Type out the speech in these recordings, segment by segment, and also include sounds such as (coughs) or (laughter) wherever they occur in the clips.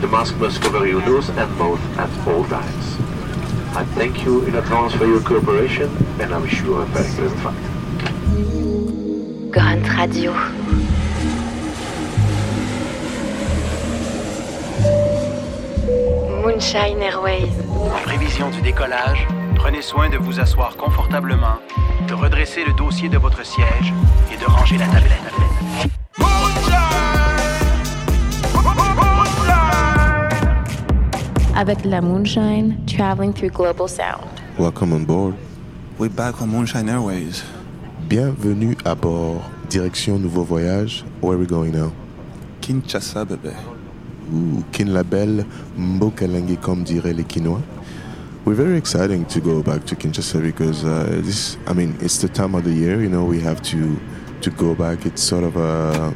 The mask must cover your nose and mouth at all times. I thank you in advance for your cooperation and I wish you a very pleasant flight. Grunt Radio. Moonshine Airways. En prévision du décollage, prenez soin de vous asseoir confortablement, de redresser le dossier de votre siège et de ranger la tablette. Avec la Moonshine, traveling through global sound. Welcome on board. We're back on Moonshine Airways. Bienvenue à bord. Direction nouveau voyage. Where are we going now? Kinshasa, bébé. Ooh, Kinlabel, Mbokalenge, comme diraient les Quinois. We're very exciting to go back to Kinshasa because uh, this, I mean, it's the time of the year. You know, we have to to go back. It's sort of a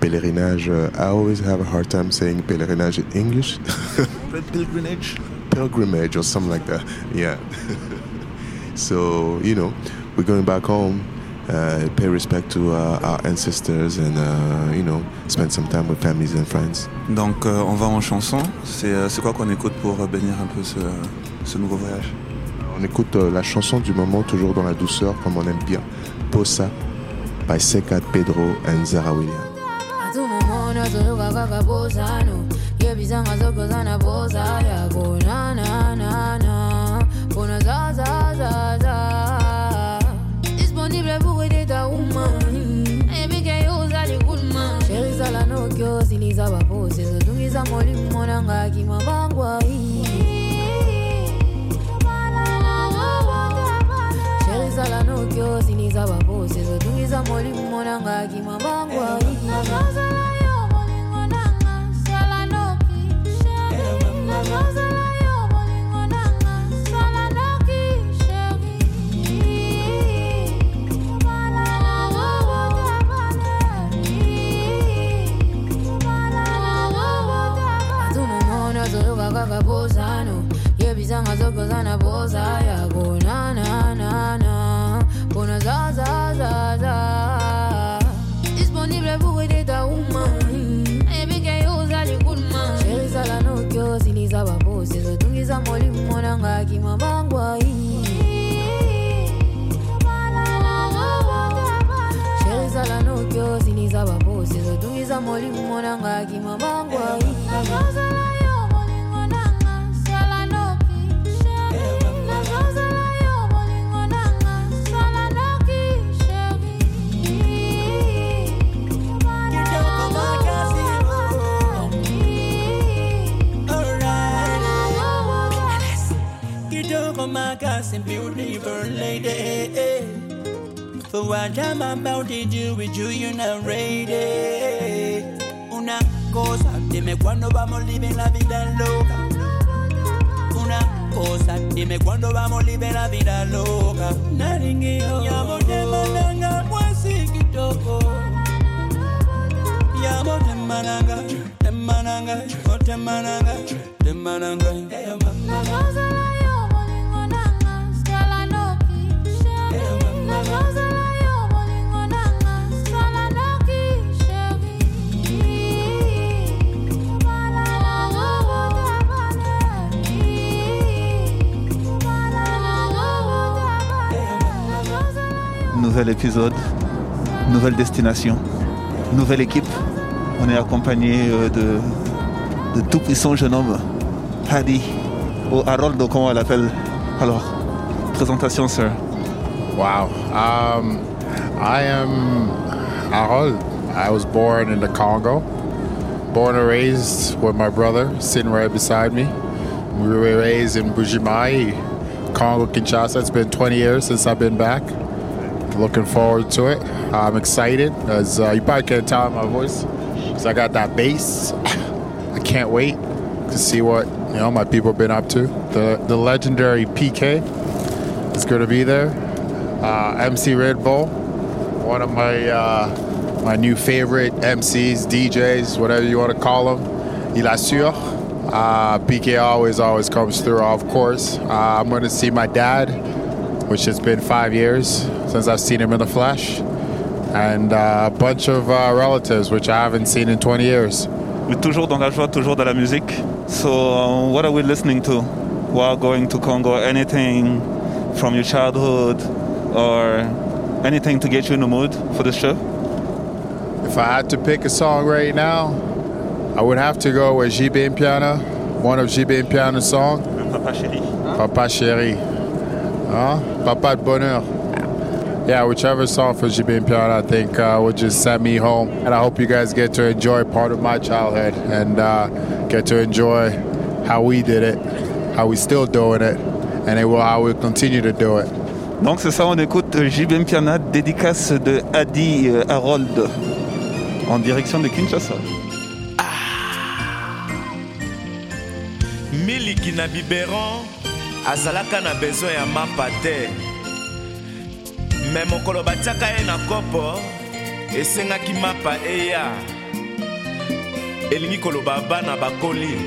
pèlerinage. Uh, I always have a hard time saying pèlerinage in English. (laughs) Pilgrimage? Pilgrimage or something like that. Yeah. (laughs) so you know, we're going back home. Uh, pay respect to uh, our ancestors and uh, you know spend some time with families and friends. Donc, euh, on va en chanson. C'est euh, quoi qu'on écoute pour euh, bénir un peu ce, ce nouveau voyage? On écoute euh, la chanson du moment, toujours dans la douceur, comme on aime bien. Posa by Sekat Pedro and Zara Williams. inazunguka kaka bozano yebizanga zoko zana boza yako nananana bona zazazaza disponible buwedeta umani ebikeyoza likulma sherisala nokyo siliza baposi zotungiza molimu monanga akimwa bangwa sherisala nokyo siliza baposi zotungiza molimu monanga akimwa bangwa uzano iyo zokozana boza yabona magazine, beautiful lady. For what I'm about to do with you, you're not ready. Una cosa, dime cuándo vamos living la vida loca. Una cosa, dime cuándo vamos living la vida loca. Kitoko. Yamo te mananga, te mananga, oh te mananga, te mananga. Hey, mama. Nouvel épisode, nouvelle destination, nouvelle équipe. On est accompagné euh, de, de tout puissant jeune homme, Paddy, ou Haroldo, comment on l'appelle? Alors, présentation, sir. Wow. Um, I am Harold. I was born in the Congo. Born and raised with my brother sitting right beside me. We were raised in Bujimai, Congo, Kinshasa. It's been 20 years since I've been back. Looking forward to it. I'm excited, as uh, you probably can't tell in my voice, because I got that bass. (coughs) I can't wait to see what you know my people have been up to. The the legendary PK is going to be there. Uh, MC Red Bull, one of my uh, my new favorite MCs, DJs, whatever you want to call them. Il assure. Uh, PK always always comes through, of course. Uh, I'm going to see my dad, which has been five years since I've seen him in the flesh, and uh, a bunch of uh, relatives, which I haven't seen in 20 years. We're toujours dans la joie, toujours dans la musique. So, uh, what are we listening to while going to Congo? Anything from your childhood or anything to get you in the mood for this trip? If I had to pick a song right now, I would have to go with JB Piana, one of JB Piana's song, Papa Chéri. Papa Chéri. Huh? Papa de Bonheur. Yeah, whichever song for JB Piana I think uh, would just send me home. And I hope you guys get to enjoy part of my childhood and uh, get to enjoy how we did it, how we still doing it, and it will, how we'll continue to do it. Donc c'est ça, on écoute JBM Piana, dédicace de Adi euh, Harold en direction de Kinshasa. miliki na biberon azalaka na besoin ya mapa te me mokolo batiaka ye na kopo esengaki mapa eya. Elingi koloba bana bakoli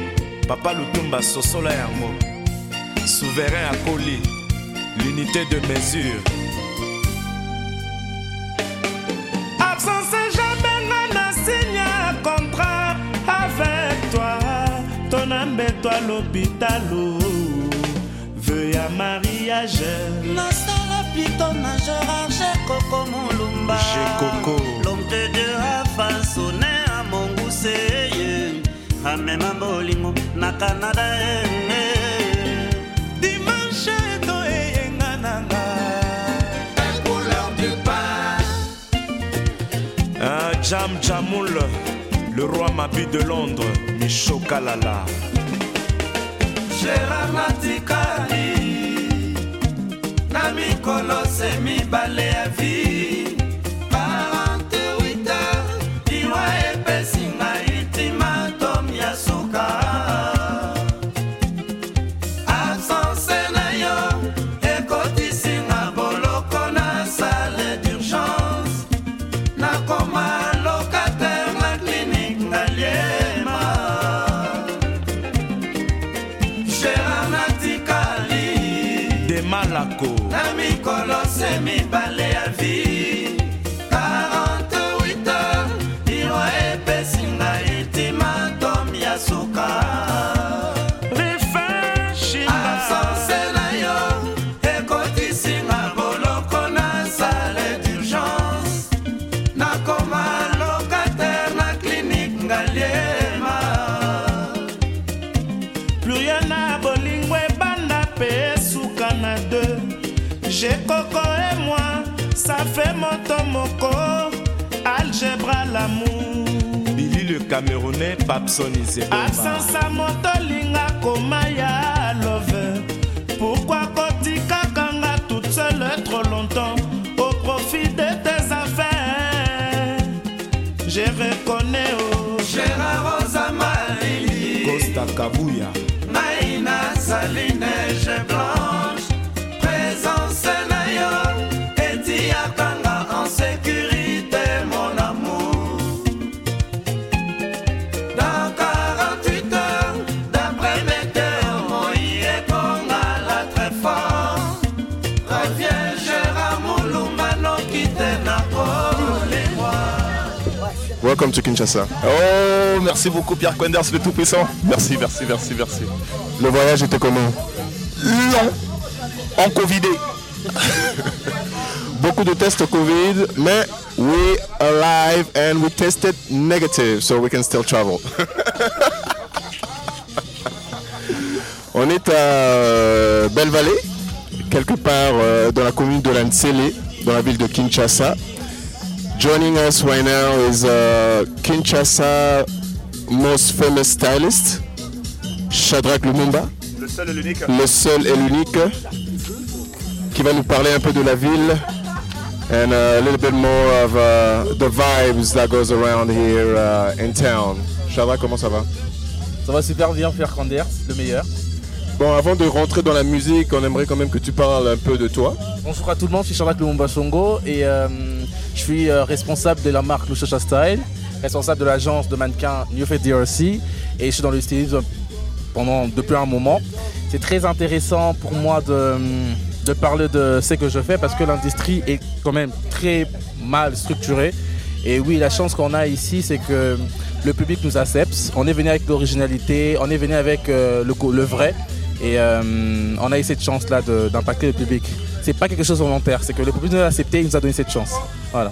papa lutumba sosola yango. Souverain akoli l'unité de mesure. Absence jamais nga na signe contrat avec toi ton ambeto à l'hôpitalo veuille à mariage. Nasala plito na gerarge koko molumba Koko. l'homme de dieu a façonné à monguse ye amema bolingo na canada eh. dimanche eto eyenga nanga Ah, Jam Jamoul, le roi Mabi de Londres, Micho Kalala. gérard natikali na mikolo se mibale ya vi l'amour. Billy le Camerounais, Papson. Absence à moto linga koma ya love. Pourquoi kotika kanga toute seule trop longtemps au profit de tes affaires? Je reconnais oh. gérard ozamalili Costa Kabuya. ngai nazali neige blanche présence na yo Welcome to Kinshasa. Oh, merci beaucoup Pierre Quenders, le Tout-Puissant. Merci, merci, merci, merci. Le voyage était comment? Long, en Covidé. (laughs) Beaucoup de tests Covid, mais we alive and we tested negative, so we can still travel. (laughs) On est à euh, Belle-Vallée, quelque part euh, dans la commune de Lansele, dans la ville de Kinshasa. Joining us right now is uh, Kinshasa most famous stylist, Shadrach Lumumba, Le seul et l'unique. le seul et l'unique, qui va nous parler un peu de la ville and a little bit more of uh, the vibes that goes around here uh, in town. Shadrach, comment ça va? Ça va super bien faire Kanders, le meilleur. Bon, avant de rentrer dans la musique, on aimerait quand même que tu parles un peu de toi. Bonjour à tout le monde, je suis Charlotte Lumumba Songo et euh, je suis euh, responsable de la marque Luchacha Style, responsable de l'agence de mannequins New DRC et je suis dans le stylisme pendant depuis un moment. C'est très intéressant pour moi de, parler de ce que je fais parce que l'industrie est quand même très mal structurée Et oui, la chance qu'on a ici, c'est que le public nous accepte. On est venu avec l'originalité, on est venu avec euh, le, vrai. Et euh, on a eu cette chance-là d'impacter le public. C'est pas quelque chose de volontaire, c'est que le public nous a accepté, il nous a donné cette chance. Voilà.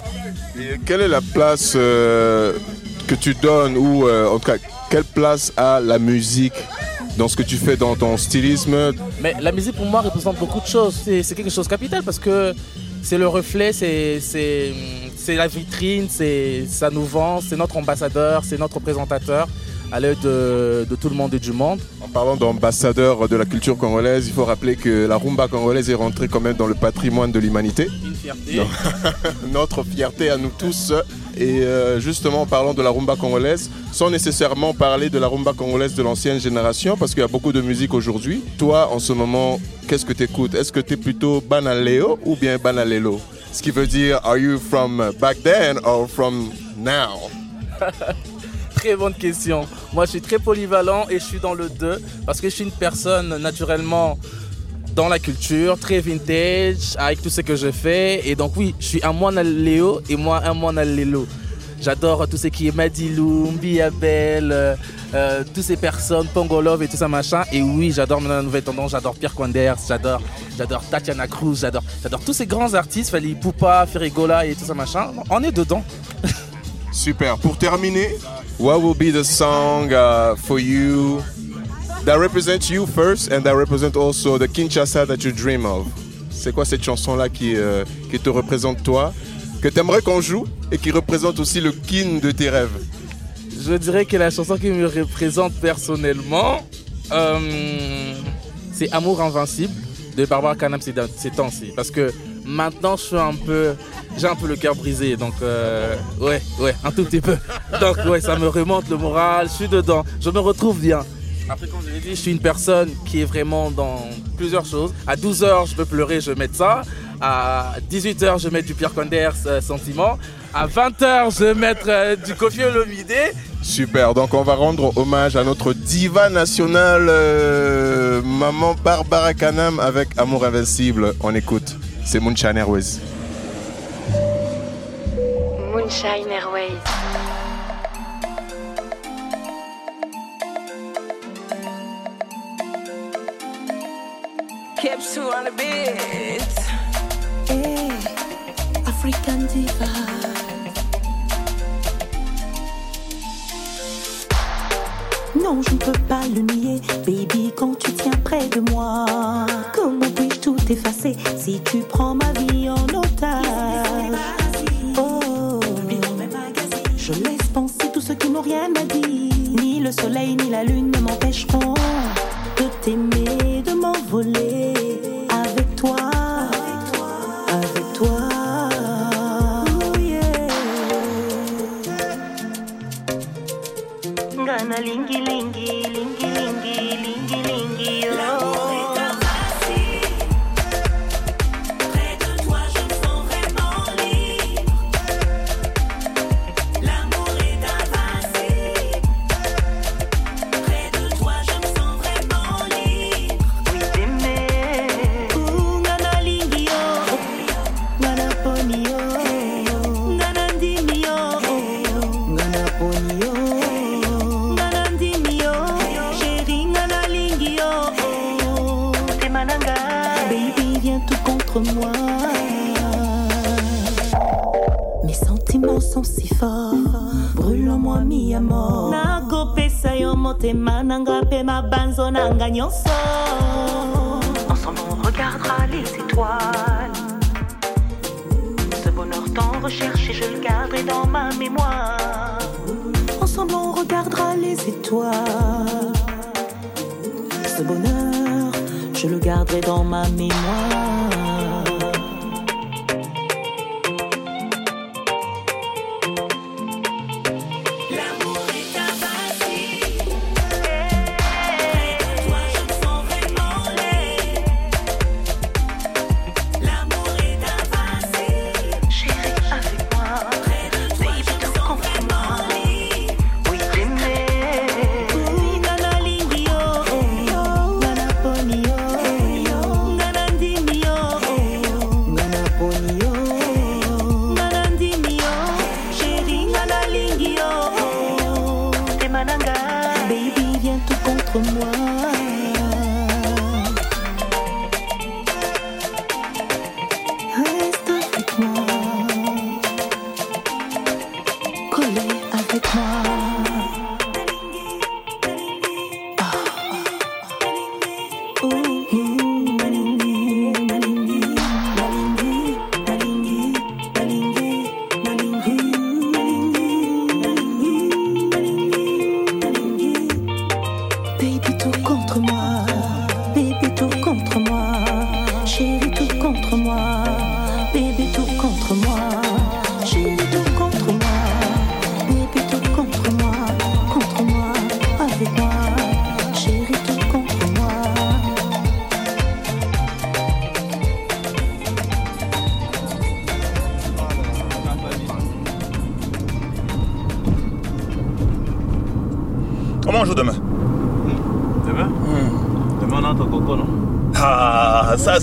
Et quelle est la place euh, que tu donnes ou euh, en tout cas quelle place a la musique dans ce que tu fais dans ton stylisme? Mais la musique pour moi représente beaucoup de choses. C'est quelque chose de capital parce que c'est le reflet, c'est- la vitrine, c'est ça nous vend, c'est notre ambassadeur, c'est notre représentateur à l'œil de, de tout le monde et du monde. En parlant d'ambassadeur de la culture congolaise, il faut rappeler que la rumba congolaise est rentrée quand même dans le patrimoine de l'humanité. Une fierté. Donc, (laughs) Notre fierté à nous tous. Et euh, justement, en parlant de la rumba congolaise, sans nécessairement parler de la rumba congolaise de l'ancienne génération, parce qu'il y a beaucoup de musique aujourd'hui. Toi, en ce moment, qu'est-ce que tu écoutes Est-ce que tu es plutôt Banaleo ou bien Banalelo? Ce qui veut dire, are you from back then or from now? (laughs) Très bonne question. Moi, je suis très polyvalent et je suis dans le 2 parce que je suis une personne naturellement dans la culture, très vintage, avec tout ce que je fais. Et donc, oui, je suis un moine à Léo et moi un moine à Lélo. J'adore tout ce qui est Madilou, Mbiabel, euh, euh, toutes ces personnes, Pongolov et tout ça machin. Et oui, j'adore la nouvelle tendance, j'adore Pierre Quanders, j'adore, j'adore Tatiana Cruz, j'adore, j'adore tous ces grands artistes, Fali Poupa, Ferrigola et tout ça machin. On est dedans. Super. Pour terminer, what will be the song uh, for you that represents you first and that represents also the Kinshasa that you dream of? C'est quoi cette chanson-là qui, euh, qui te représente toi, que tu aimerais qu'on joue et qui représente aussi le kin de tes rêves? Je dirais que la chanson qui me représente personnellement, euh, c'est Amour invincible de Barbara Canam ces, temps-ci. Parce que maintenant, je suis un peu, j'ai un peu le cœur brisé, donc euh, ouais, ouais, un tout petit peu. Donc ouais, ça me remonte le moral, je suis dedans, je me retrouve bien. Après, comme je l'ai dit, je suis une personne qui est vraiment dans plusieurs choses. À 12h, je peux pleurer, je mettre ça. À 18h, je mettre du Pierre Conders euh, Sentiment. À 20h, je vais euh, du Kofi Olomide. Super, donc on va rendre hommage à notre diva nationale, euh, maman Barbara Kanam avec Amour Invincible. On écoute, c'est Moonshine Airways. Moonshine Airways. Kept on the beds. Hey, African diva. Non, je ne peux pas le nier, baby, quand tu tiens près de moi. Comment puis-je tout effacer si tu prends ma vie en otage? Oh, je laisse penser tous ceux qui n'ont rien à dire. Ni le soleil ni la lune ne m'empêcheront de t'aimer, de m'envoler avec toi. lingi lingi lingi.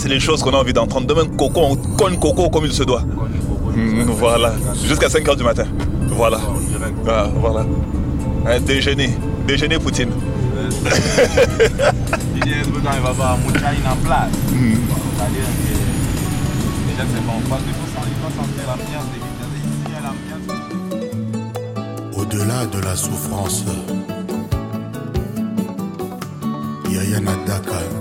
c'est les choses qu'on a envie d'entendre. Demain, Coco, on cogne Coco comme il se doit. Mm, voilà. Jusqu'à 5 h du matin. Voilà. Ah, voilà. Un déjeuner. Déjeuner Poutine. (laughs) Au-delà de la souffrance, il y a Yaya Nadaka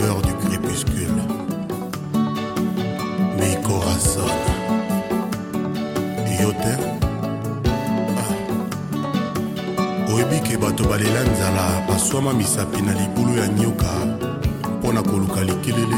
lueur du crépuscule. Mi corazón. Yo te. oyebike bato balela nzala baswama misapi na libulu ya nyoka mpo na koluka likelele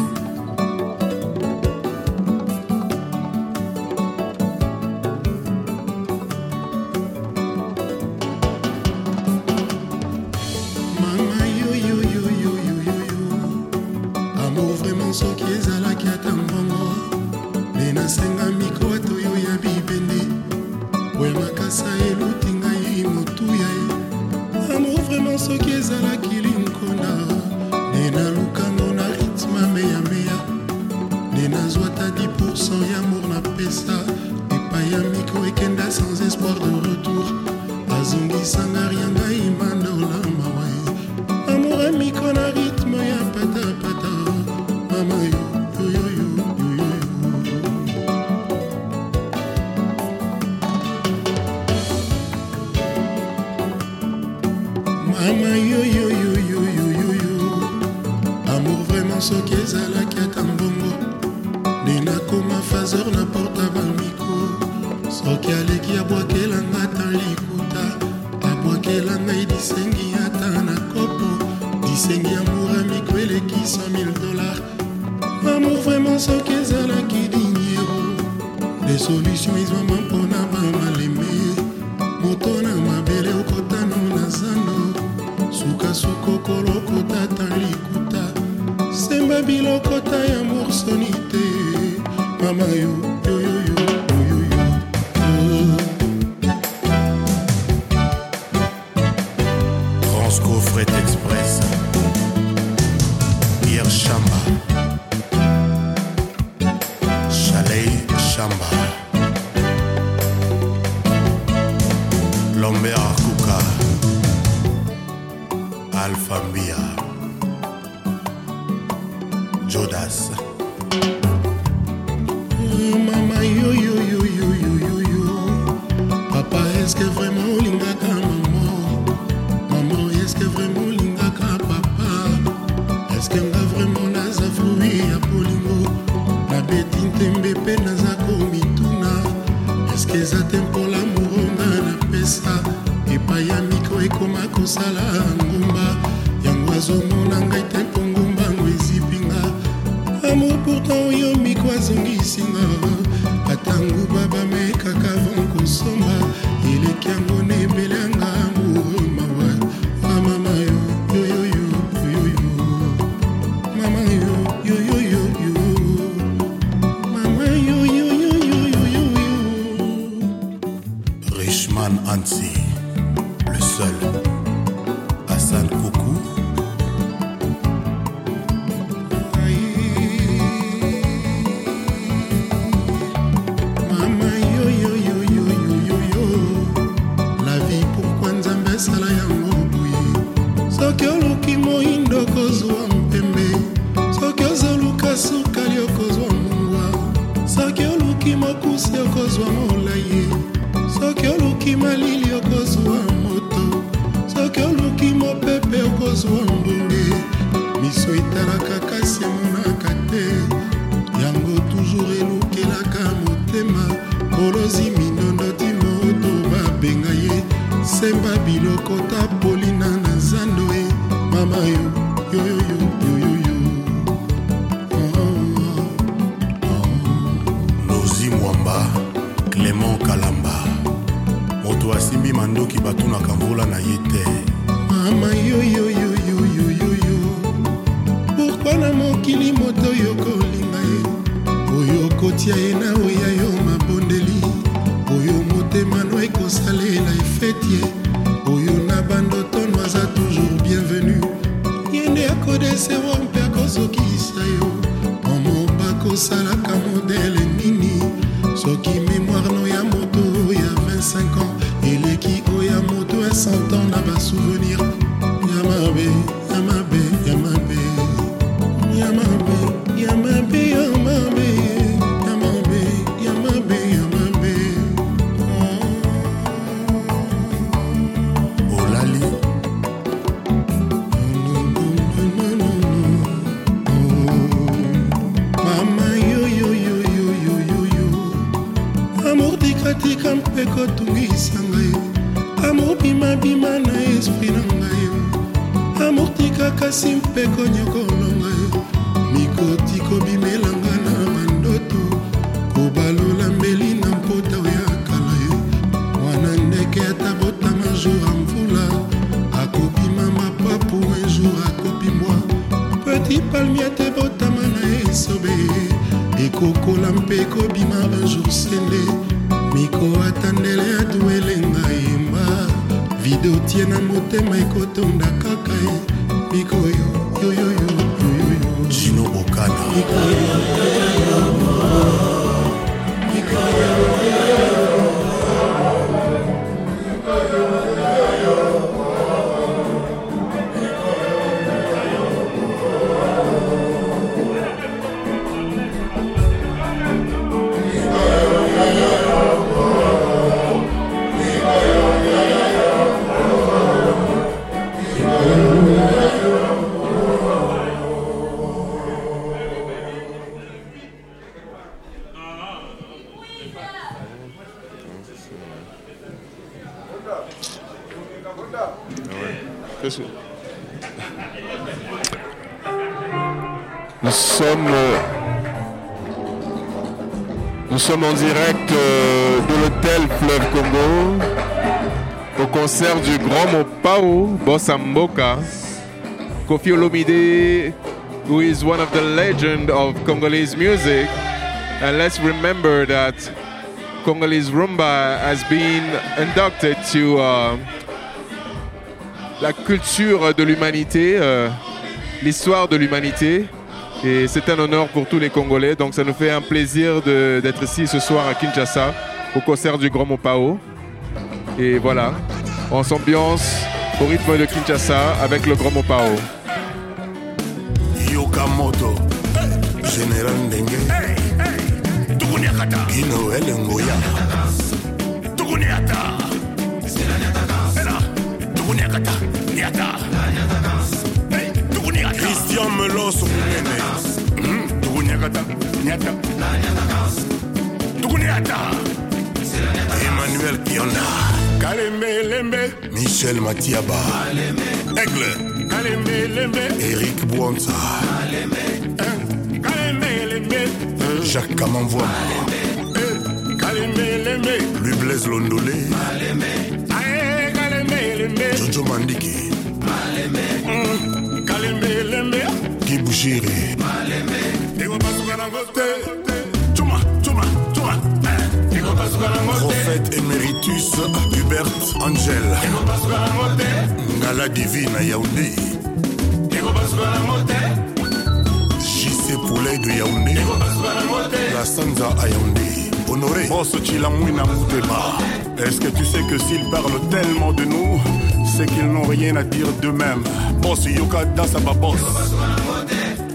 Fambia, Jodas. Maman, yo, yo, yo, yo, yo, yo, yo. Papa, est-ce que vraiment kosomba eleki yango na ebele clément kalamba. Moto asimbi mandoki batunaka mvula na ye te. Mama yoyoyoyoyoyoyo pourkui na mokili moto oyo kolinga ye? Oyo kotia ye na oya yo mabondeli. Oyo motema no ekosalela efeti ye. Oyo na bandotono aza toujours bienvenu. Ye nde akodesevo mpe akozokisa yo. Momo bakosalaka modele nini? Soki Saint-Anne a souvenir en direct euh, de l'hôtel Fleuve Congo au concert du grand Mopao Bossa Mboka. Kofi Olomide, who is one of the legend of Congolese music. And let's remember that Congolese rumba has been inducted to uh, la culture de l'humanité, euh, l'histoire de l'humanité. Et c'est un honneur pour tous les Congolais. Donc ça nous fait un plaisir de- d'être ici ce soir à Kinshasa au concert du Grand Mopao. Et voilà, on s'ambiance au rythme de Kinshasa avec le Grand Mopao. yokamoto général ndenge. Ino elengoya christian meloso kunene tukunyakata emmanuel kionda kalembe lembe michel matiaba. Aigle. Kalembe lembe. Eric bwansa kalembe lembe. Jacques kamamvwa kalembe lembe. Lui blaise londolé kalembe lembe. Jojo mandiki. Kalembe Kalembelembe kibushiri ekopasuka nango te cuma cuma cuma ekopasuka nango te prophète éméritus hubert angel. Ekopasuka nango te ngala divine yaoundé. Ekopasuka nango te jc poulet de yaoundé. La sanza à yaoundé. Honoré. Boss chilamwina mouteba est-ce que tu sais que s'ils parlent tellement de nous c'est qu'ils n'ont rien à dire d'eux-mêmes. Boss yoka dasaba boss.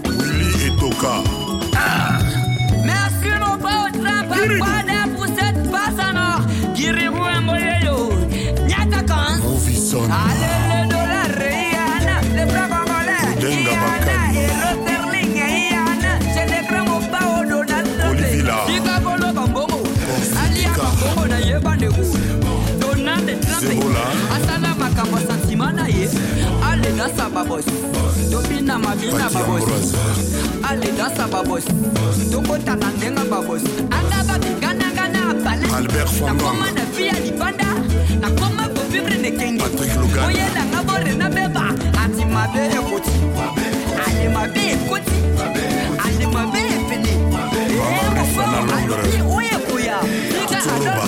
Willy et toka. Merci mon pote, Papa pour cette passe en or. Dansa babos tobina mabina babos ale dansa babos tokotana ndenga babos anga babiganangana bale Albert Fondon. nakoma na vi ya libanda nakoma kovivre nekenge oyelanga borena beba. Ati mabe ekoti ale mabe ekoti ale mabe epene mofo alobi oyekoya ika adolfe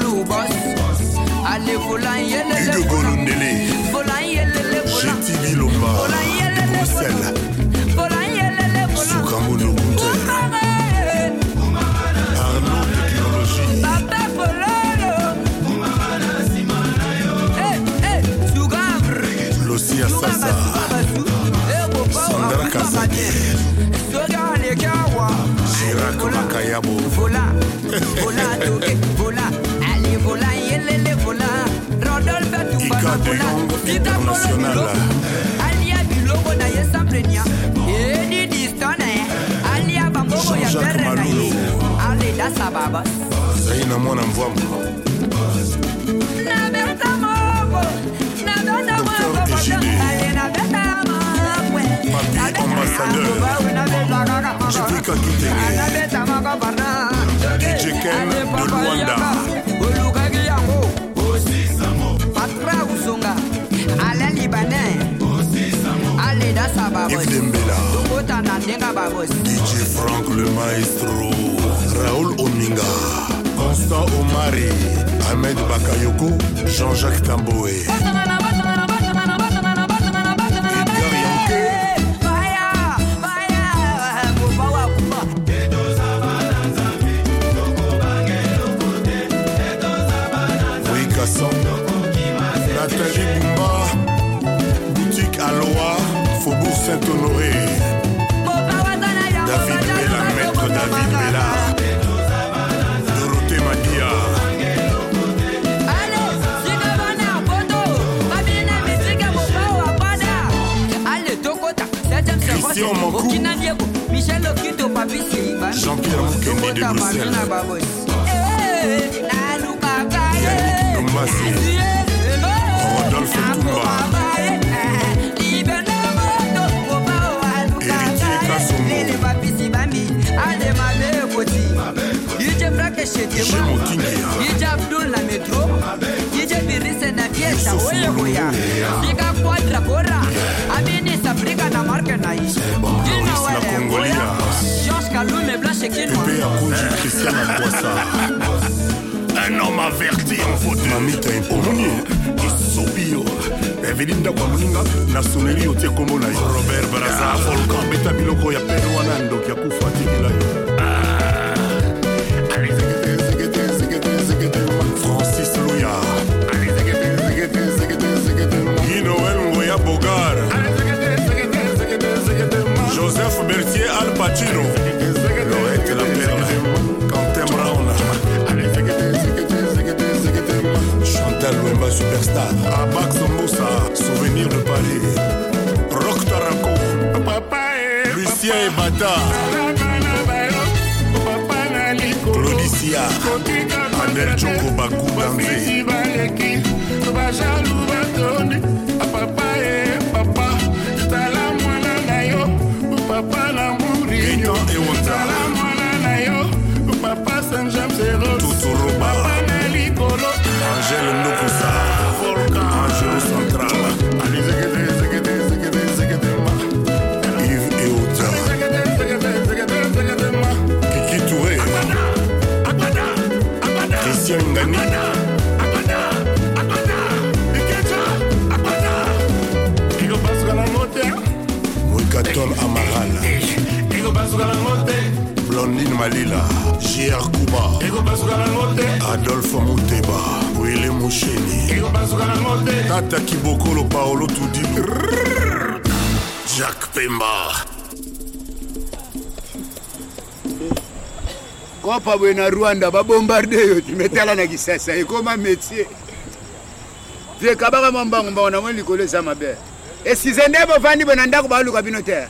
bus. Allez, vous là, y'a mpona vitapolobilo alia biloko na ye samplenia edi disto na ye alia bamboko ya bere na ye. Aleda sababa zai na mwana mvwambo nabeta moko nabeta mwakokoaye nabeta makwe nabeta moko barna eh. DJ Ken de Luanda. Yves Dembela. DJ Frank le maestro. Raoul Ominga. Constant Omari. Ahmed Bakayoko. Jean-Jacques Tamboé. Saint-Honoré. David Bella, maître David Bella. Dorothée Madia. Christian Mankou. michel okito Jean-Pierre de Bruxelles. Yannick. Rodolphe Toumba. ele mapisi bambi ane mabekoti yije frakeshete yije abdul na metro. Yije birise na fiesta oyekoya (laughs) un homme averti en fauteuilmamita ekomoni isobio eveli ndako ya moninga nasuneli yo tie kombo na yo robert braza. Ah, Volkan beta biloko ya pene wana ndoki ya kufa atikila yo francis luya inoel ngoya bogar. Joseph bertier al pacino. Loete la perle Chantal Wemba Superstar. Abax Moussa Souvenir de Paris. Rock Taraco. Lucien Claudicia. Joko Baku Danze bajalu batondi apapa kopa bwe na rwanda babombarde yo timetala na kisasa ekoma métier. Vie kabaka mwa mbangu mbango namoni likolo eza mabe. Esize nde bovandi bwe na ndako baluka bino te.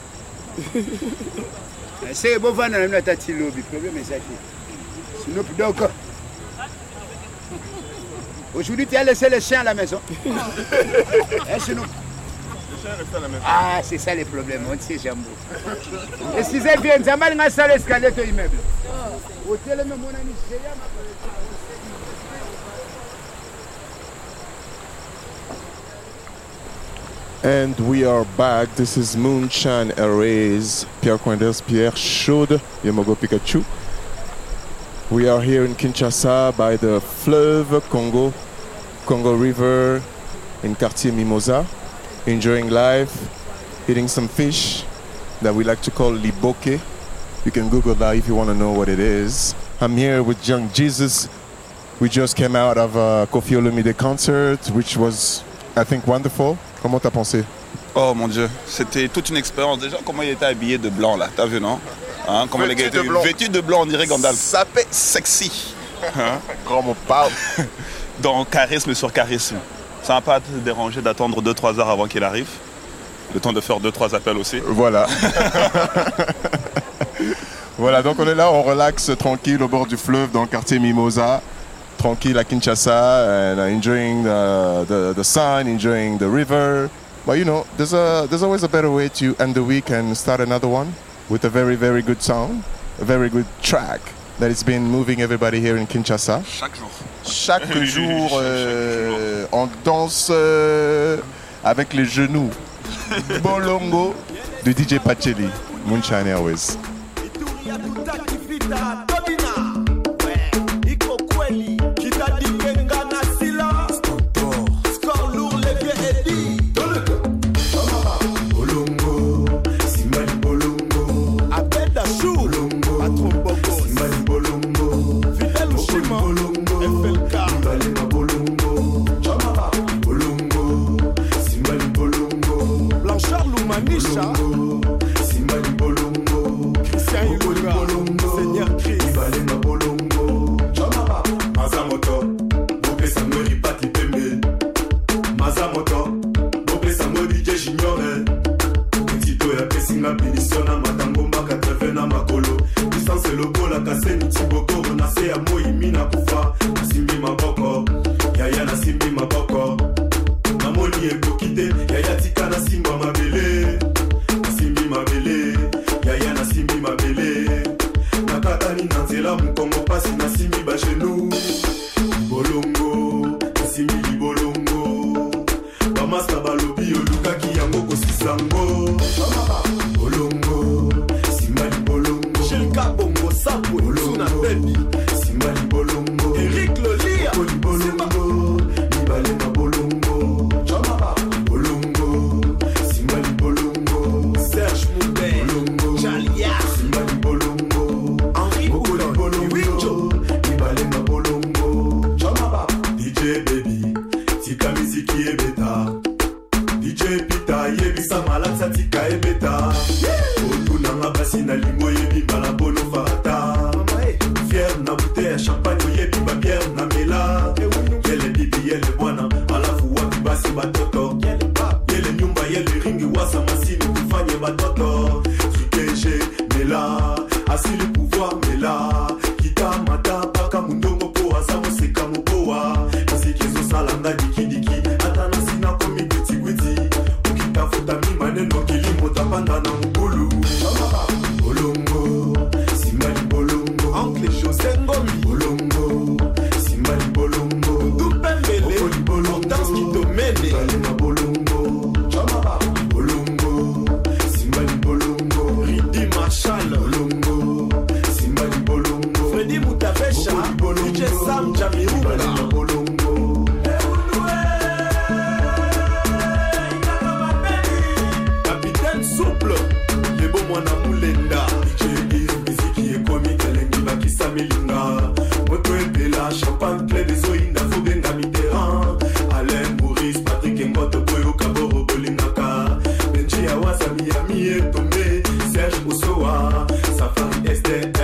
(laughs) Se bovanda na bino ata ti lobi problème eza te. Sinoop donc aujourd'hui tu as laissé le chien à la maison. (laughs) Eh, Ah, c'est ça les problèmes, on tient jambo. Excusez bien, nzambe alinga asala escalier to And we are back. This is Moonshine Arrays, Pierre Coinders, Pierre Chaude, Yomogo Pikachu. We are here in Kinshasa by the Fleuve Congo, Congo River in Quartier Mimosa, enjoying life, eating some fish that we like to call liboke. You can Google that if you want to know what it is. I'm here with Young Jesus. We just came out of a Kofi Olomide concert, which was, I think, wonderful. Comment t'as pensé? Oh mon dieu, c'était toute une expérience. Déjà, comment il était habillé de blanc là, t'as vu non? Hein, Comment les gars de étaient blanc. vêtus de blanc, on dirait Gandalf. Ça fait sexy. Hein? Grand mot parle. (laughs) Donc charisme sur charisme. Ça va pas te déranger d'attendre 2-3 heures avant qu'il arrive? Le temps de faire 2-3 appels aussi. Voilà. (laughs) Voilà, donc on est là, on relaxe tranquille au bord du fleuve dans le quartier Mimosa, tranquille à Kinshasa, and uh, enjoying the, the, the sun, enjoying the river. But you know, there's, a, there's always a better way to end the week and start another one with a very, very good song, a very good track that has been moving everybody here in Kinshasa. Chaque jour. Chaque (laughs) jour, euh, on danse euh, avec les genoux. (laughs) Bolongo de DJ Pacheli, Moonshine Airways. usoa safari estate.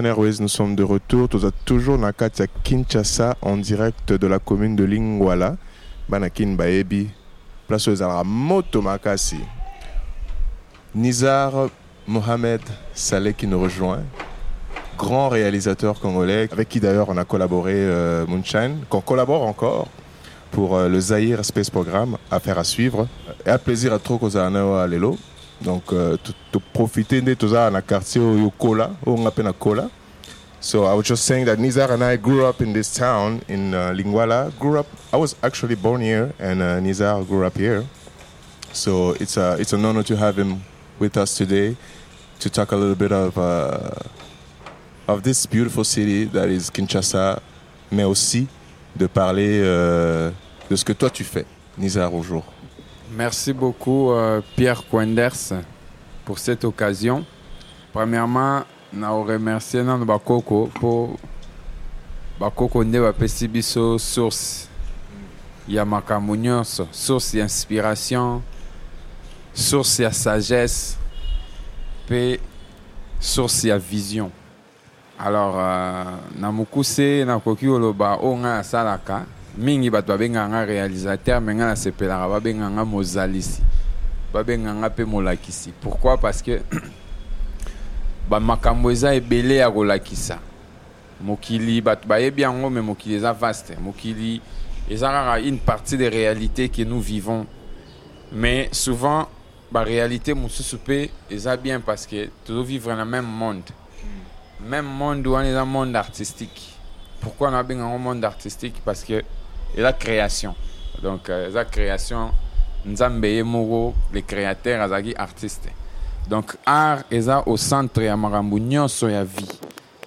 Nous sommes de retour. Nous sommes toujours dans Kinshasa en direct de la commune de Lingwala. Banakin Baebi. Place aux. Moto Makasi. Nizar Mohamed Saleh qui nous rejoint. Grand réalisateur congolais avec qui d'ailleurs on a collaboré euh, Moonshine, qu'on collabore encore pour euh, le Zahir Space Programme, affaire à suivre. Et à plaisir à trop à Lelo. Donc, euh, tu tu profiter de tout ça dans le quartier a Kola, Kola. So I was just saying that Nizar and I grew up in this town in uh, Lingwala. Grew up. I was actually born here, and uh, Nizar grew up here. So it's a it's an honor to have him with us today to talk a little bit of uh, of this beautiful city that is Kinshasa, mais aussi de parler euh, de ce que toi tu fais, Nizar, au jour. Merci beaucoup, euh, Pierre Quenders, pour cette occasion. Premièrement, na remercier nano bakoko pour bakoko source ya makambo nyonso source ya inspiration source ya sagesse mpe source ya vision alors euh, na mokuse nakoki koloba oyo ngai nasalaka mingi bato babengaka nga réalisateur me ngai nasepelaka babengaka nga mozalisi. Babengaka nga mpe molakisi. Pourquoi? Parce que (clears throat) bamakambo eza ebele ya kolakisa. Mokili bato bayebi yango me mokili eza vaste. Mokili eza kaka une partie des réalités que nous vivons. Mais souvent baréalité mosusu mpe eza bien parce que tozovivre na même monde. Même monde wana eza monde artistique. Pourquoi nabenga yango monde artistique? Parce que eza création. Donc euh, eza création nzambe ye moko le créateur azalaki artiste. Donc art eza au centre makambo nyonso ya vie.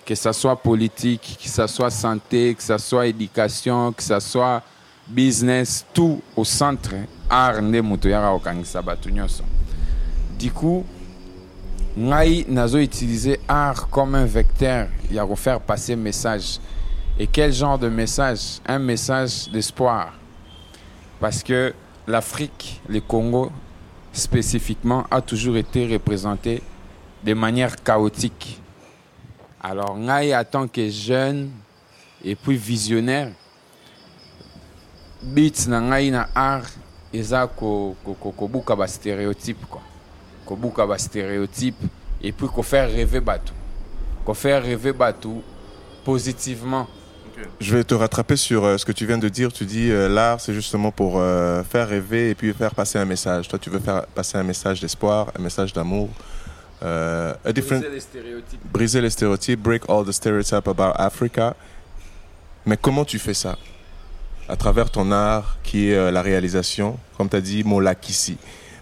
Que ça soit politique que ça soit santé que ça soit éducation que ça soit business tout au centre art nde moto yaka kokangisa bato nyonso. Du coup ngai nazo utiliser art comme un vecteur ya kofaire passer message et quel genre de message? Un message d'espoir. Parce que l'Afrique le Congo spécifiquement a toujours été représenté de manière chaotique. Alors ngai en tant que jeune et puis visionnaire beats na ngai na art eza ko- ko- ko- kobuka bastéréotype quoi. Kobuka bastéréotype et puis kofaire rêver bato kofaire rêver bato positivement Je vais te rattraper sur euh, ce que tu viens de dire. Tu dis euh, l'art, c'est justement pour euh, faire rêver et puis faire passer un message. Toi, tu veux faire passer un message d'espoir, un message d'amour. euh, a different- Briser les stéréotypes. briser les stéréotypes, break all the stereotypes about Africa. Mais comment tu fais ça? À travers ton art qui est la réalisation, comme tu as dit, Molakisi.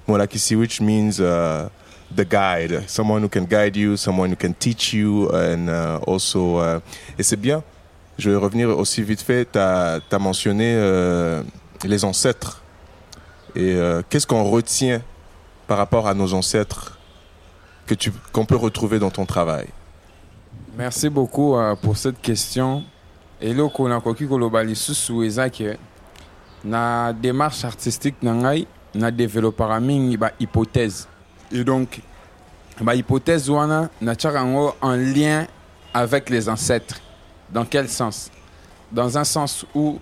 Molakisi, which means uh, the guide, someone who can guide you, someone who can teach you, and uh, also. uh, et c'est bien. Je vais revenir aussi vite fait. Tu as, mentionné euh, les ancêtres. Et euh, qu'est-ce qu'on retient par rapport à nos ancêtres que qu'on peut retrouver dans ton travail? Merci beaucoup euh, pour cette question. koloba lisusu eza ke na démarche artistique na développaka mingi bahypothèse et donc ma hypothèse en lien avec les ancêtres dans quel sens? Dans un sens où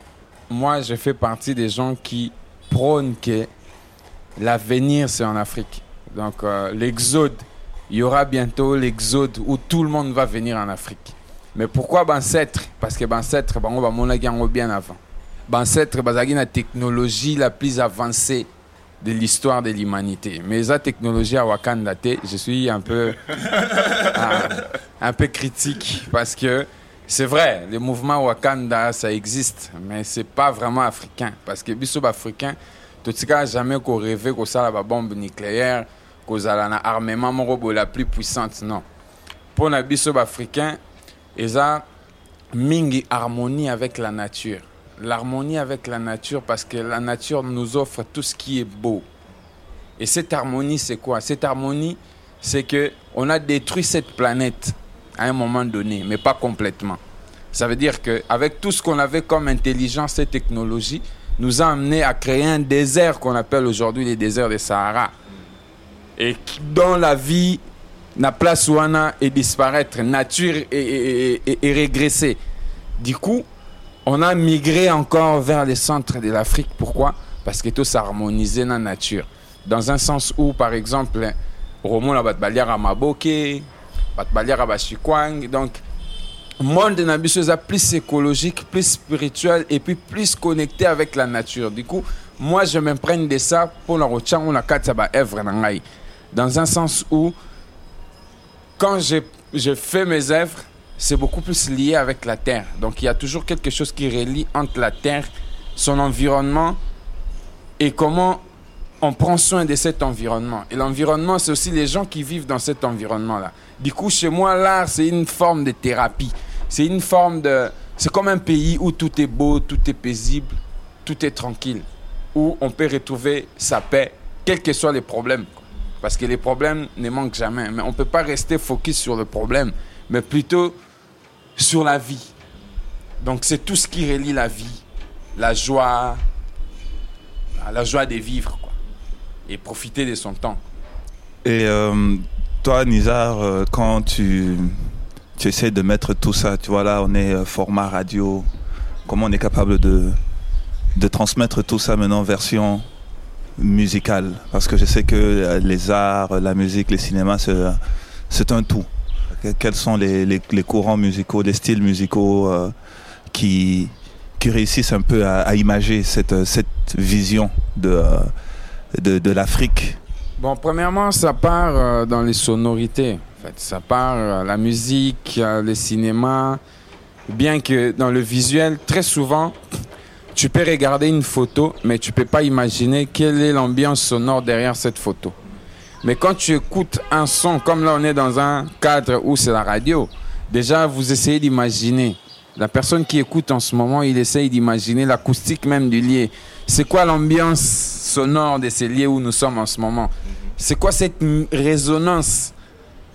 moi je fais partie des gens qui prônent que l'avenir c'est en Afrique. Donc euh, l'exode il y aura bientôt l'exode où tout le monde va venir en Afrique. Mais pourquoi bancêtre parce que bancêtre bango bamonaki yango bien avant. Bancêtre bazalaki na technologie la plus avancée de l'histoire de l'humanité. Mais la technologie à Wakanda, je suis un peu, (laughs) ah, un peu critique parce que c'est vrai, le mouvement Wakanda, ça existe, mais c'est pas vraiment africain. Parce que biso africain, tout cas jamais qu'on rêvait qu'on ça la bombe nucléaire, qu'on a un armement moko boye la plus puissante, non. Pour les biso africain, ils ont mingi harmonie avec la nature l'harmonie avec la nature parce que la nature nous offre tout ce qui est beau. Et cette harmonie, c'est quoi? Cette harmonie, c'est que on a détruit cette planète à un moment donné, mais pas complètement. Ça veut dire qu'avec tout ce qu'on avait comme intelligence et technologie, nous a amené à créer un désert qu'on appelle aujourd'hui les déserts des Sahara. Et dont la vie, la place ouana est disparaître, nature est, est- régressée. Du coup, on a migré encore vers les centres de l'Afrique. Pourquoi? Parce que tout s'harmonisait dans la nature. Dans un sens où, par exemple, Romo la batbaliara batbaliara bashikwang. Donc, monde na plus écologique, plus spirituel et puis plus connecté avec la nature. Du coup, moi, je m'imprègne de ça pour la rochango na kati ya ba œuvre na ngai. Dans un sens où, quand je, je fais mes œuvres, c'est beaucoup plus lié avec la terre. Donc il y a toujours quelque chose qui relie entre la terre, son environnement et comment on prend soin de cet environnement. Et l'environnement, c'est aussi les gens qui vivent dans cet environnement-là. Du coup, chez moi, l'art, c'est une forme de thérapie. C'est une forme de... C'est comme un pays où tout est beau, tout est paisible, tout est tranquille. Où on peut retrouver sa paix, quels que soient les problèmes. Parce que les problèmes ne manquent jamais. Mais on ne peut pas rester focus sur le problème, mais plutôt sur la vie. Donc c'est tout ce qui relie la vie, la joie, la joie de vivre. Et profiter de son temps. Et euh, toi, Nizar, euh, quand tu, tu essaies de mettre tout ça, tu vois là, on est euh, format radio, comment on est capable de, de transmettre tout ça maintenant en version musicale? Parce que je sais que les arts, la musique, les cinémas, c'est, un tout. Que- Quels sont les, les- courants musicaux, les styles musicaux qui, qui réussissent un peu à, à imager cette, cette vision de, de, l'Afrique? Bon, premièrement, ça part euh, dans les sonorités. Ça part euh, la musique, euh, le cinéma. Bien que dans le visuel, très souvent, tu peux regarder une photo, mais tu peux pas imaginer quelle est l'ambiance sonore derrière cette photo. Mais quand tu écoutes un son, comme là on est dans un cadre où c'est la radio, déjà vous essayez d'imaginer. La personne qui écoute en ce moment, il essaye d'imaginer l'acoustique même du lieu. C'est quoi l'ambiance sonore de ces lieux où nous sommes en ce moment C'est quoi cette résonance?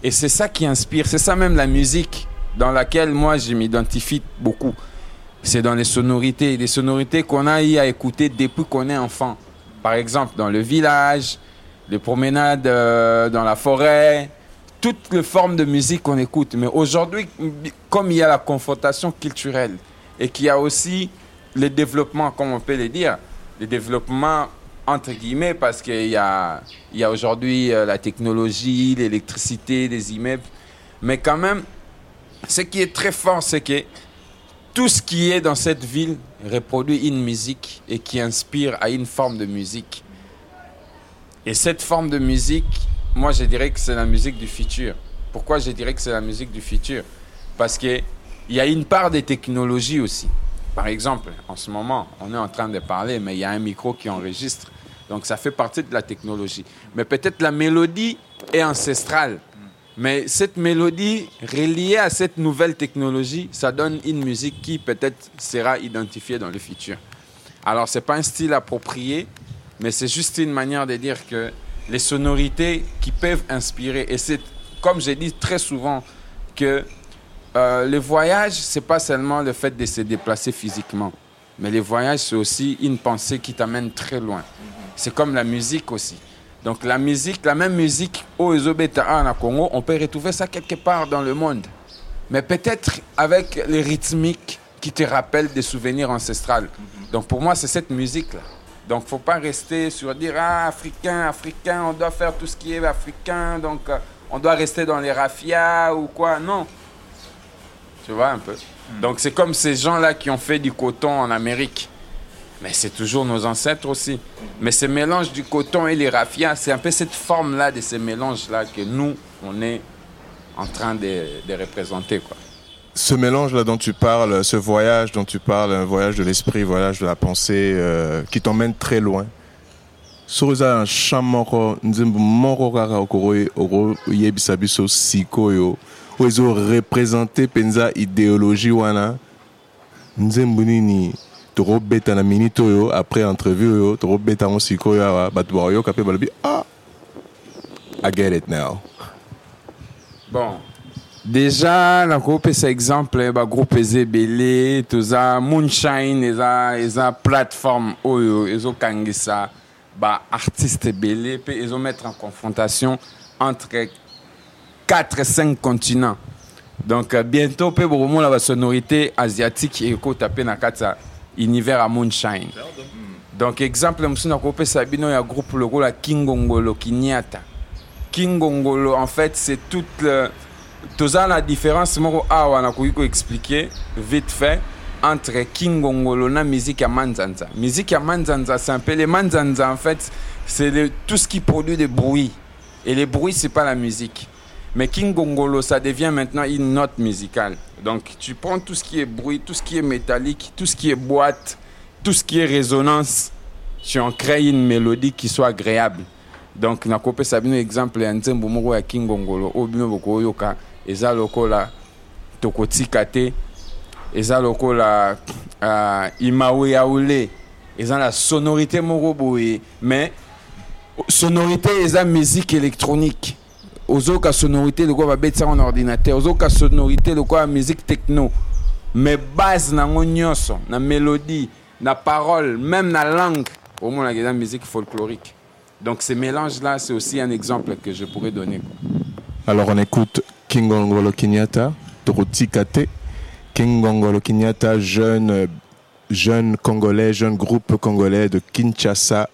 Et c'est ça qui inspire, c'est ça même la musique dans laquelle moi je m'identifie beaucoup. C'est dans les sonorités, les sonorités qu'on a eu à écouter depuis qu'on est enfant. Par exemple, dans le village, les promenades euh, dans la forêt, toutes les formes de musique qu'on écoute. Mais aujourd'hui, comme il y a la confrontation culturelle et qu'il y a aussi le développement, comme on peut le dire, le développement entre guillemets, parce qu'il y a, y a aujourd'hui euh, la technologie, l'électricité, les immeubles. Mais quand même, ce qui est très fort, c'est que tout ce qui est dans cette ville reproduit une musique et qui inspire à une forme de musique. Et cette forme de musique, moi je dirais que c'est la musique du futur. Pourquoi je dirais que c'est la musique du futur? Parce qu'il y a une part des technologies aussi. Par exemple, en ce moment, on est en train de parler, mais il y a un micro qui enregistre. Donc ça fait partie de la technologie. Mais peut-être la mélodie est ancestrale. Mais cette mélodie reliée à cette nouvelle technologie, ça donne une musique qui peut-être sera identifiée dans le futur. Alors c'est pas un style approprié, mais c'est juste une manière de dire que les sonorités qui peuvent inspirer, et c'est comme j'ai dit très souvent que euh, le voyage, c'est pas seulement le fait de se déplacer physiquement, mais le voyage, c'est aussi une pensée qui t'amène très loin. C'est comme la musique aussi. Donc la musique, la même musique au Ezobeta en Congo, on peut retrouver ça quelque part dans le monde. Mais peut-être avec les rythmiques qui te rappellent des souvenirs ancestrales. Donc pour moi, c'est cette musique-là. Donc faut pas rester sur dire ah africain, africain, on doit faire tout ce qui est africain, donc euh, on doit rester dans les rafias ou quoi. Non. Tu vois un peu. Donc c'est comme ces gens-là qui ont fait du coton en Amérique. Mais c'est toujours nos ancêtres aussi. Mais ce mélange du coton et les rafias, c'est un peu cette forme-là de ces mélanges-là que nous, on est en train de, de représenter. Quoi. Ce mélange-là dont tu parles, ce voyage dont tu parles, un voyage de l'esprit, voyage de la pensée, euh, qui t'emmène très loin. champ moko nzembo moko kaka okoko- okoyebisa biso sikoyo oyo ezorepresente mpenza idéologie wana nzembo nini? Tokobeta na minute oyo après entrevue oyo tokobeta yango sikoyo awa bato bakoyoka mpe balobi ah i get it now. Bon, déjà, nakopesa exemple bagroupe eza ebele toza moonshine eza eza plateforme oyo ezokangisa baartiste ebele mpe ezomettre en confrontation entre 4 5 continents. Donc euh, bientôt mpe bokomona basonorité asiatique ekota mpe na kati ya univers ya moonshine. Donc exemple mosusu nakopesa bino ya groupe lokola kingongolo kinyata kingongolo en fait c'est toute le, toza na différence? Moko awa nakoki koexpliquer vite fait entre kingongolo na musique ya manzanza. Musique ya manzanza c'est un peu les manzanza en fait c'est le- tout ce qui produit des bruits. Et les bruits c'est pas la musique mais kingongolo ça devient maintenant une note musicale. Donc tu prends tout ce qui est bruit tout ce qui est métallique tout ce qui est boîte tout ce qui est résonance tu en crées une mélodie qui soit agréable. Donc nakopesa bino exemple ya nzembo moko ya kingongolo oyo bino bokoyoka eza lokola tokotika te eza lokola uh, imawe yaule eza na sonorité moko boye mais sonorité eza musique électronique ozoyoka sonorité lokola babeti yango na ordinateur ozoyoka sonorité lokola musique techno mais base nango nyonso na mélodie na parole même na langue omonaka eza musique folklorique donc ce mélange là c'est aussi un exemple que je pourrais donner. Alors on écoute Kingongolo Kinyata, Tokotika Te. Kingongolo Kinyata, jeune, jeune congolais, jeune groupe congolais de Kinshasa,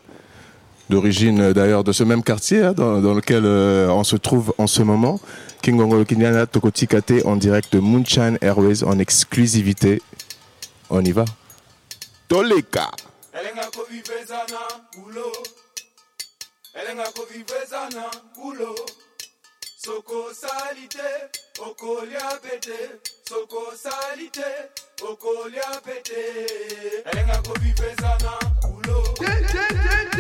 d'origine euh, d'ailleurs de ce même quartier hein, dans, dans lequel euh, on se trouve en ce moment. Kingongolo Kinyata, Tokotika Te en direct de Moonshine Airways en exclusivité. On y va. Toleka. soko sali te okolia pete soko sali te okolia pete elenga kovivezana ulo elenga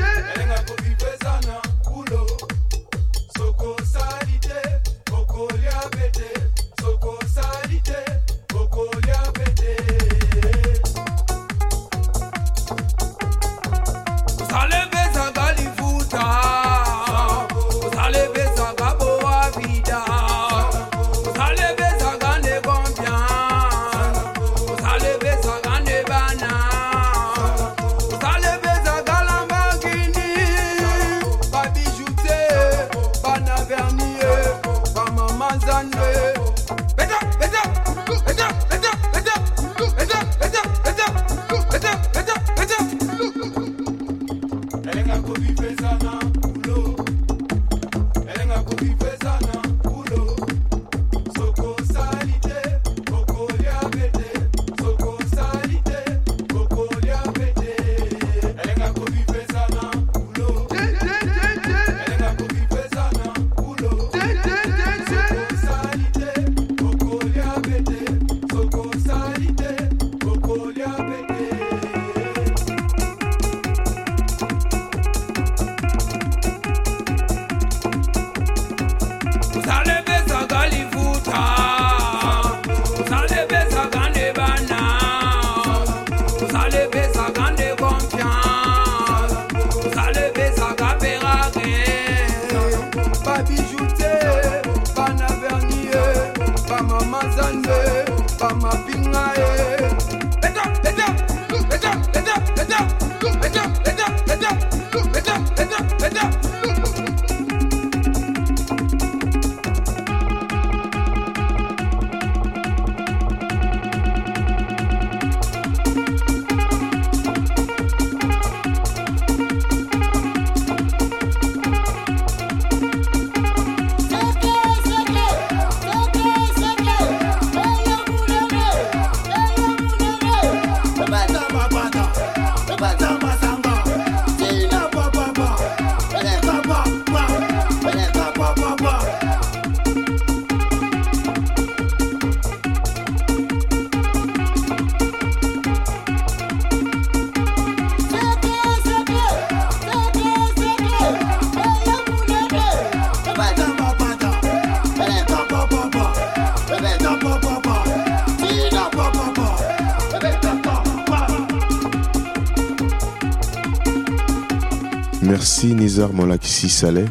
Saleh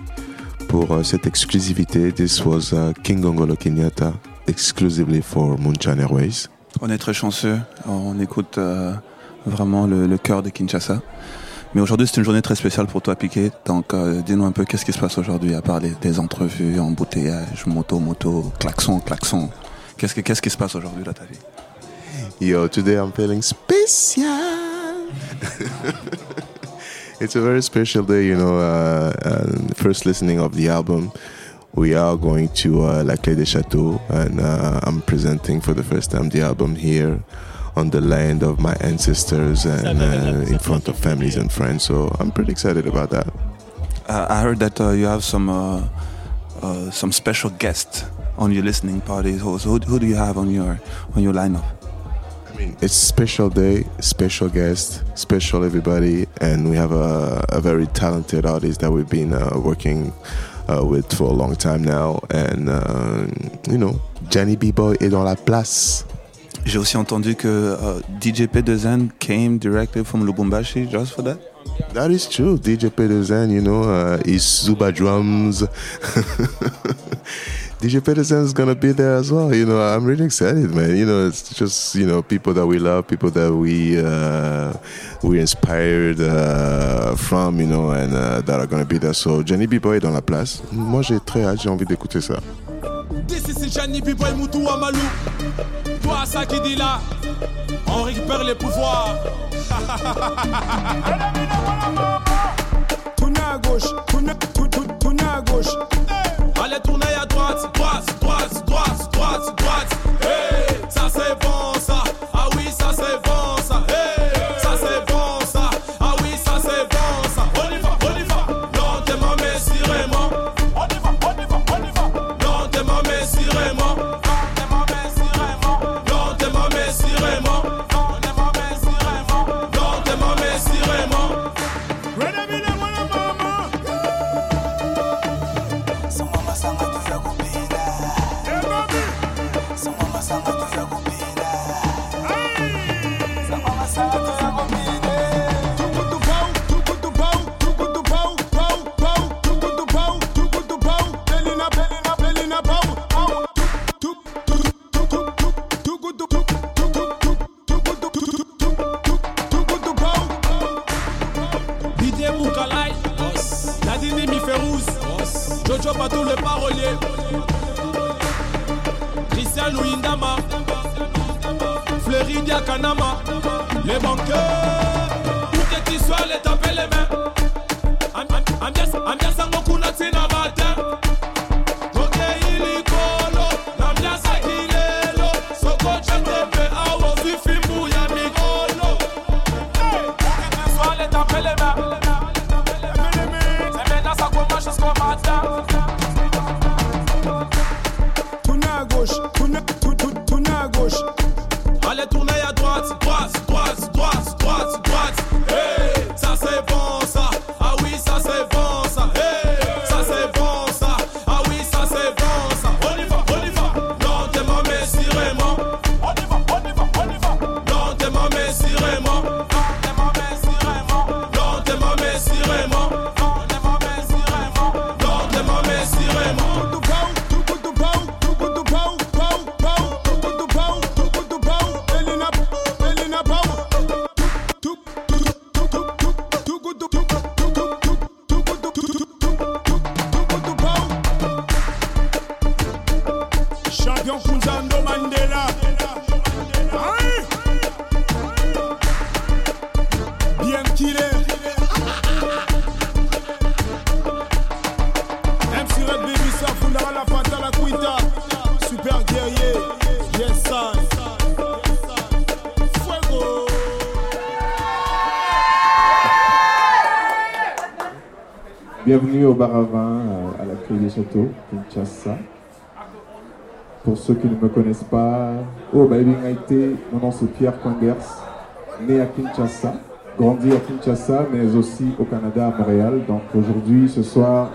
pour euh, cette exclusivité. This was uh, King Gongolo Kenyatta exclusively for Moonshine Airways. On est très chanceux, on écoute euh, vraiment le, le cœur de Kinshasa. Mais aujourd'hui, c'est une journée très spéciale pour toi, Piqué. Donc, euh, dis-nous un peu qu'est-ce qui se passe aujourd'hui, à part les, des entrevues, embouteillages, moto, moto, klaxon, klaxon. Qu'est-ce, que- qu'est-ce qui se passe aujourd'hui dans ta vie? Yo, today I'm feeling special. (laughs) it's a very special day, you know. Uh, uh, first listening of the album, we are going to uh, La Clé des Châteaux, and uh, I'm presenting for the first time the album here on the land of my ancestors and uh, in front of families and friends. So I'm pretty excited about that. I heard that you have some some special guests on your listening parties. Who, who do you have on your on your lineup? It's a special day, special guest, special everybody, and we have a, a very talented artist that we've been uh, working uh, with for a long time now. And, uh, you know, Jenny B-Boy est dans la place. J'ai aussi entendu que uh, DJ P2N came directly from Lubumbashi just for that. That is true. DJ Pedersen, you know, uh, is Zuba drums. (laughs) DJ Pedersen is gonna be there as well? You know, I'm really excited, man. You know, it's just you know people that we love, people that we uh, we inspired uh, from, you know, and uh, that are gonna be there. So Johnny B Boy est dans la place. Moi, j'ai très hâte, j'ai envie d'écouter ça. This is Johnny B-Boy Moutou Amalou. Toi, ça qui dit là, on récupère les pouvoirs. Tournez à gauche, tournez à gauche. party. Bienvenue au bar à vin euh, à la des Châteaux, Kinshasa. Pour ceux qui ne me connaissent pas, oh Baby Ngaïté, mon nom c'est Pierre Quangers, né à Kinshasa, grandi à Kinshasa, mais aussi au Canada, à Montréal. Donc aujourd'hui, ce soir,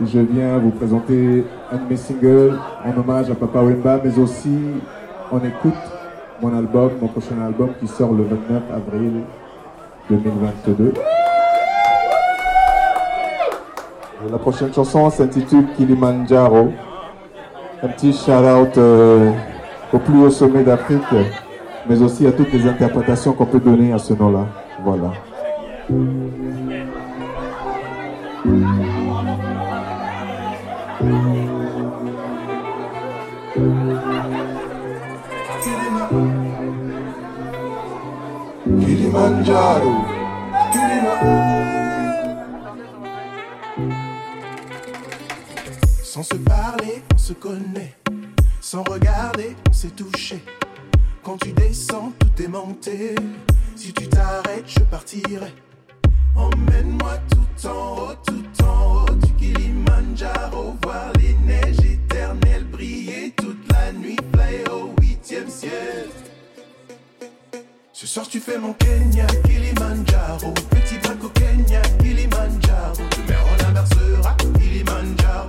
je viens vous présenter un de mes singles en hommage à Papa Wemba, mais aussi on écoute mon album, mon prochain album qui sort le 29 avril 2022. La prochaine chanson s'intitule Kilimanjaro. Un petit shout-out euh, au plus haut sommet d'Afrique, mais aussi à toutes les interprétations qu'on peut donner à ce nom-là. Voilà. Kilimanjaro. Sans se parler, on se connaît. Sans regarder, on s'est touché. Quand tu descends, tout est monté. Si tu t'arrêtes, je partirai. Emmène-moi tout en haut, tout en haut du Kilimanjaro. Voir les neiges éternelles briller toute la nuit. Fly au huitième ciel. Ce soir tu fais mon Kenya, Kilimanjaro Petit braque au Kenya, Kilimanjaro Demain on inversera, Kilimanjaro